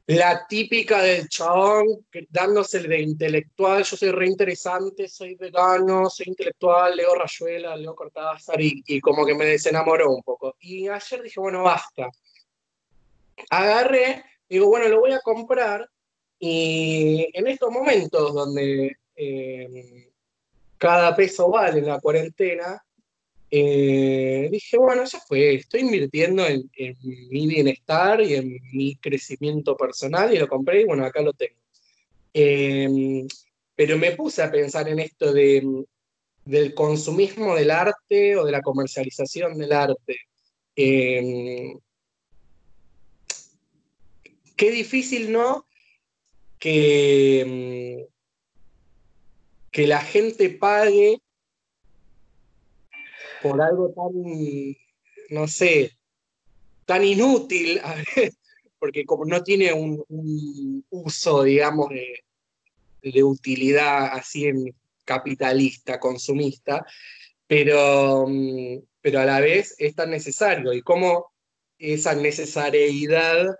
la típica del chabón dándose de intelectual, yo soy reinteresante, soy vegano, soy intelectual, leo Rayuela, leo Cortázar y, y como que me desenamoró un poco. Y ayer dije, bueno, basta. Agarré, digo, bueno, lo voy a comprar y en estos momentos donde eh, cada peso vale en la cuarentena, eh, dije, bueno, ya fue, estoy invirtiendo en, mi bienestar y en mi crecimiento personal y lo compré y bueno, acá lo tengo. Em, pero me puse a pensar en esto de, del consumismo del arte o de la comercialización del arte. Em, qué difícil, ¿no? Que, em, que la gente pague por algo tan, no sé, tan inútil, porque como no tiene un, uso, digamos, de, utilidad así en capitalista, consumista, pero, mm, pero a la vez es tan necesario y cómo esa necesariedad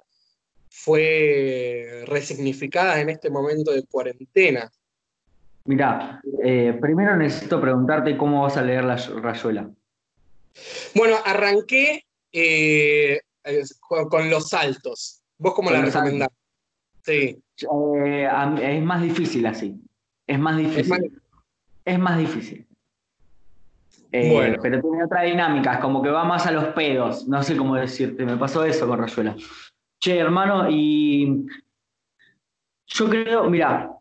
fue resignificada en este momento de cuarentena. Mira, eh, primero necesito preguntarte cómo vas a leer la rayuela. Bueno, arranqué eh, con, los saltos. ¿Vos cómo la recomendás? Sí. Eh, es más difícil así. Es más difícil. Es más, difícil. bueno. Pero tiene otra dinámica, es como que va más a los pedos. No sé cómo decirte, me pasó eso con Rayuela. Che, hermano, y yo creo, mira,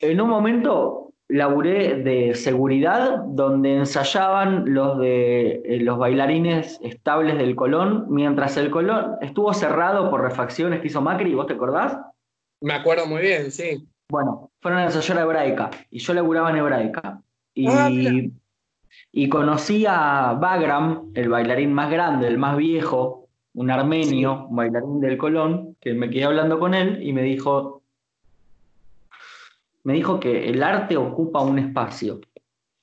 en un momento laburé de seguridad, donde ensayaban los, de, eh, los bailarines estables del Colón, mientras el Colón estuvo cerrado por refacciones que hizo Macri, ¿vos te acordás? Me acuerdo muy bien, sí. Bueno, fueron a ensayar a Hebraica, y yo laburaba en Hebraica. Y, ah, y conocí a Bagram, el bailarín más grande, el más viejo, un armenio, un bailarín del Colón, que me quedé hablando con él y me dijo, me dijo que el arte ocupa un espacio.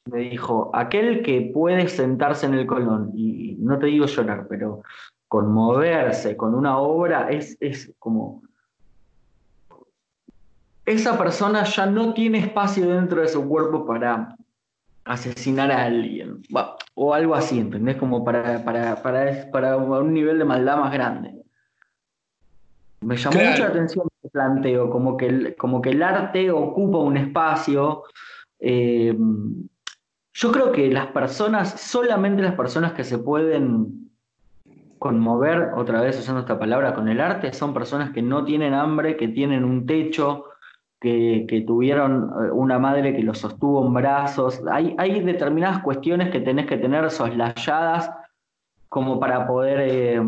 Me dijo, aquel que puede sentarse en el colón, y no te digo llorar, pero conmoverse con una obra es, es como... Esa persona ya no tiene espacio dentro de su cuerpo para asesinar a alguien, o algo así, ¿entendés? Como para, para, para, para un nivel de maldad más grande. Me llamó mucho la atención planteo, como que el, como que el arte ocupa un espacio. Eh, yo creo que las personas, solamente las personas que se pueden conmover, otra vez usando esta palabra, con el arte, son personas que no tienen hambre, que tienen un techo, que, que tuvieron eh, una madre que los sostuvo en brazos. Hay, hay determinadas cuestiones que tenés que tener soslayadas como para poder eh,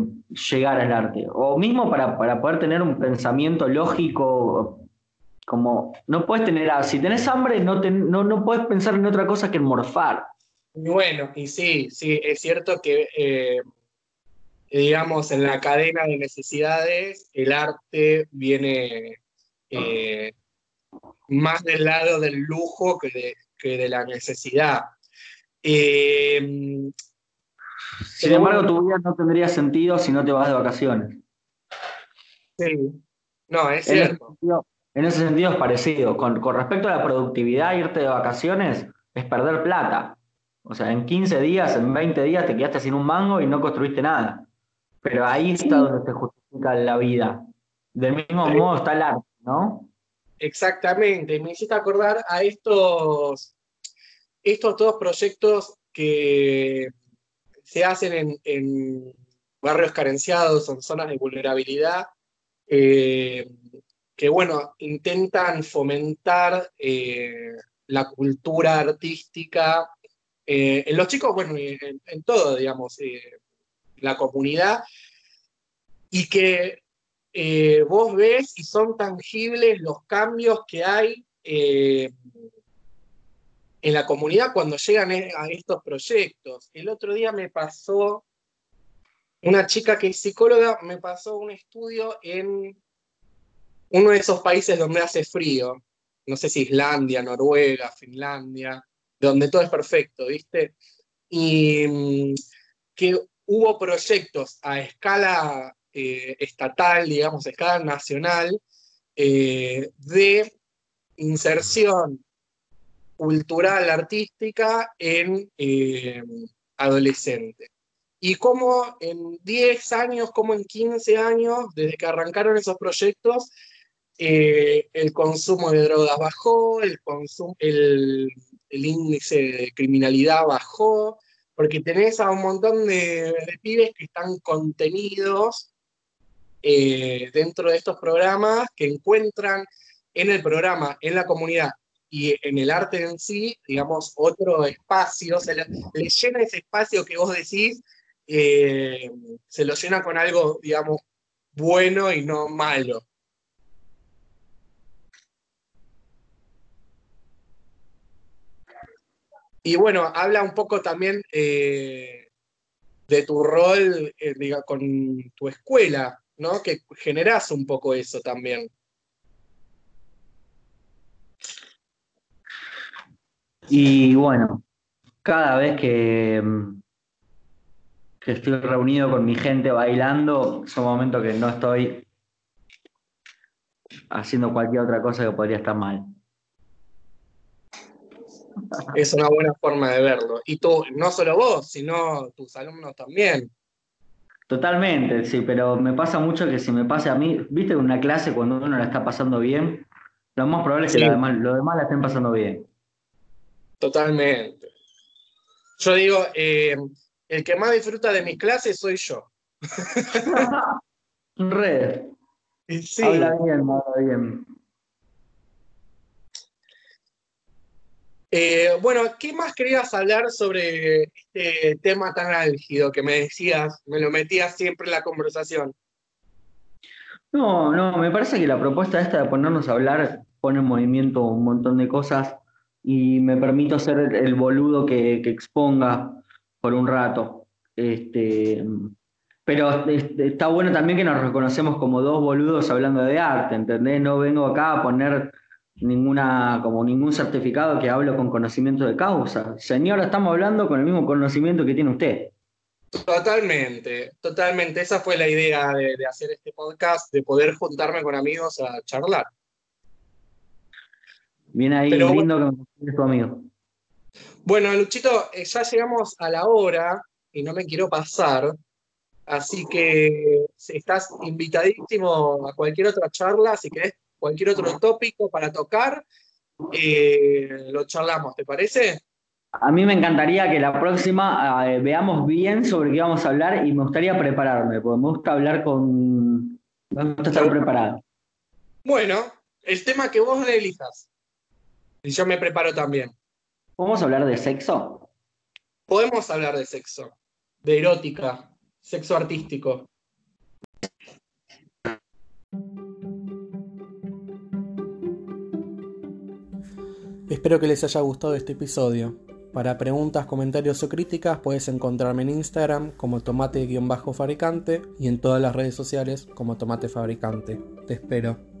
llegar al arte, o mismo para, para, poder tener un pensamiento lógico, como no puedes tener, si tenés hambre no, no, no puedes pensar en otra cosa que en morfar. Bueno, y sí, sí, es cierto que, eh, digamos, en la cadena de necesidades, el arte viene eh, más del lado del lujo que de, que de la necesidad. Sin embargo, tu vida no tendría sentido si no te vas de vacaciones. Sí, no, es cierto. en ese sentido es parecido. Con, respecto a la productividad, irte de vacaciones es perder plata. O sea, en 15 días, en 20 días te quedaste sin un mango y no construiste nada. Pero ahí está donde se justifica la vida. Del mismo modo está el arte, ¿no? Exactamente. Me hiciste acordar a estos, estos dos proyectos que se hacen en, barrios carenciados, en zonas de vulnerabilidad, eh, que bueno, intentan fomentar eh, la cultura artística eh, en los chicos, bueno, en, en todo, digamos, la comunidad, y que vos ves y son tangibles los cambios que hay en la comunidad cuando llegan e, a estos proyectos. El otro día me pasó, una chica que es psicóloga, me pasó un estudio en uno de esos países donde hace frío, no sé si Islandia, Noruega, Finlandia, donde todo es perfecto, ¿viste? Y mm, que hubo proyectos a escala eh, estatal, digamos, a escala nacional, eh, de inserción cultural, artística en eh, adolescentes. Y como en 10 años, como en 15 años, desde que arrancaron esos proyectos, el consumo de drogas bajó, el, el índice de criminalidad bajó, porque tenés a un montón de, pibes que están contenidos eh, dentro de estos programas, que encuentran en el programa, en la comunidad y en el arte en sí, digamos, otro espacio, se le, llena ese espacio que vos decís, eh, se lo llena con algo, digamos, bueno y no malo. Y bueno, habla un poco también eh, de tu rol eh, con tu escuela, ¿no? Que generas un poco eso también. Y bueno, cada vez que, que estoy reunido con mi gente bailando, son momentos que no estoy haciendo cualquier otra cosa que podría estar mal es una buena forma de verlo. Y tú, no solo vos, sino tus alumnos también. Totalmente, sí, pero me pasa mucho que si me pase a mí, viste, en una clase cuando uno la está pasando bien, lo más probable es que los, demás, la estén pasando bien. Totalmente. Yo digo, eh, el que más disfruta de mis clases soy yo. Re. Sí. Habla bien, habla bien. Eh, bueno, ¿qué más querías hablar sobre este tema tan álgido que me decías, me lo metías siempre en la conversación? No, no, me parece que la propuesta esta de ponernos a hablar pone en movimiento un montón de cosas y me permito ser el, boludo que, exponga por un rato. Este, pero está bueno también que nos reconocemos como dos boludos hablando de arte, ¿entendés? No vengo acá a poner ninguna, como ningún certificado que hablo con conocimiento de causa. Señora, estamos hablando con el mismo conocimiento que tiene usted. Totalmente, totalmente. Esa fue la idea de, hacer este podcast, de poder juntarme con amigos a charlar. Viene ahí, lindo que me tu amigo. Bueno, Luchito, eh, ya llegamos a la hora y no me quiero pasar. Así que estás invitadísimo a cualquier otra charla. Si querés cualquier otro tópico para tocar, eh, lo charlamos, ¿te parece? A mí me encantaría que la próxima eh, veamos bien sobre qué vamos a hablar y me gustaría prepararme, porque me gusta hablar con... Me gusta estar preparado. Bueno, el tema que vos le elijas. Y yo me preparo también. ¿Podemos hablar de sexo? Podemos hablar de sexo, de erótica, sexo artístico. Espero que les haya gustado este episodio. Para preguntas, comentarios o críticas puedes encontrarme en Instagram como tomate-fabricante y en todas las redes sociales como tomate fabricante. Te espero.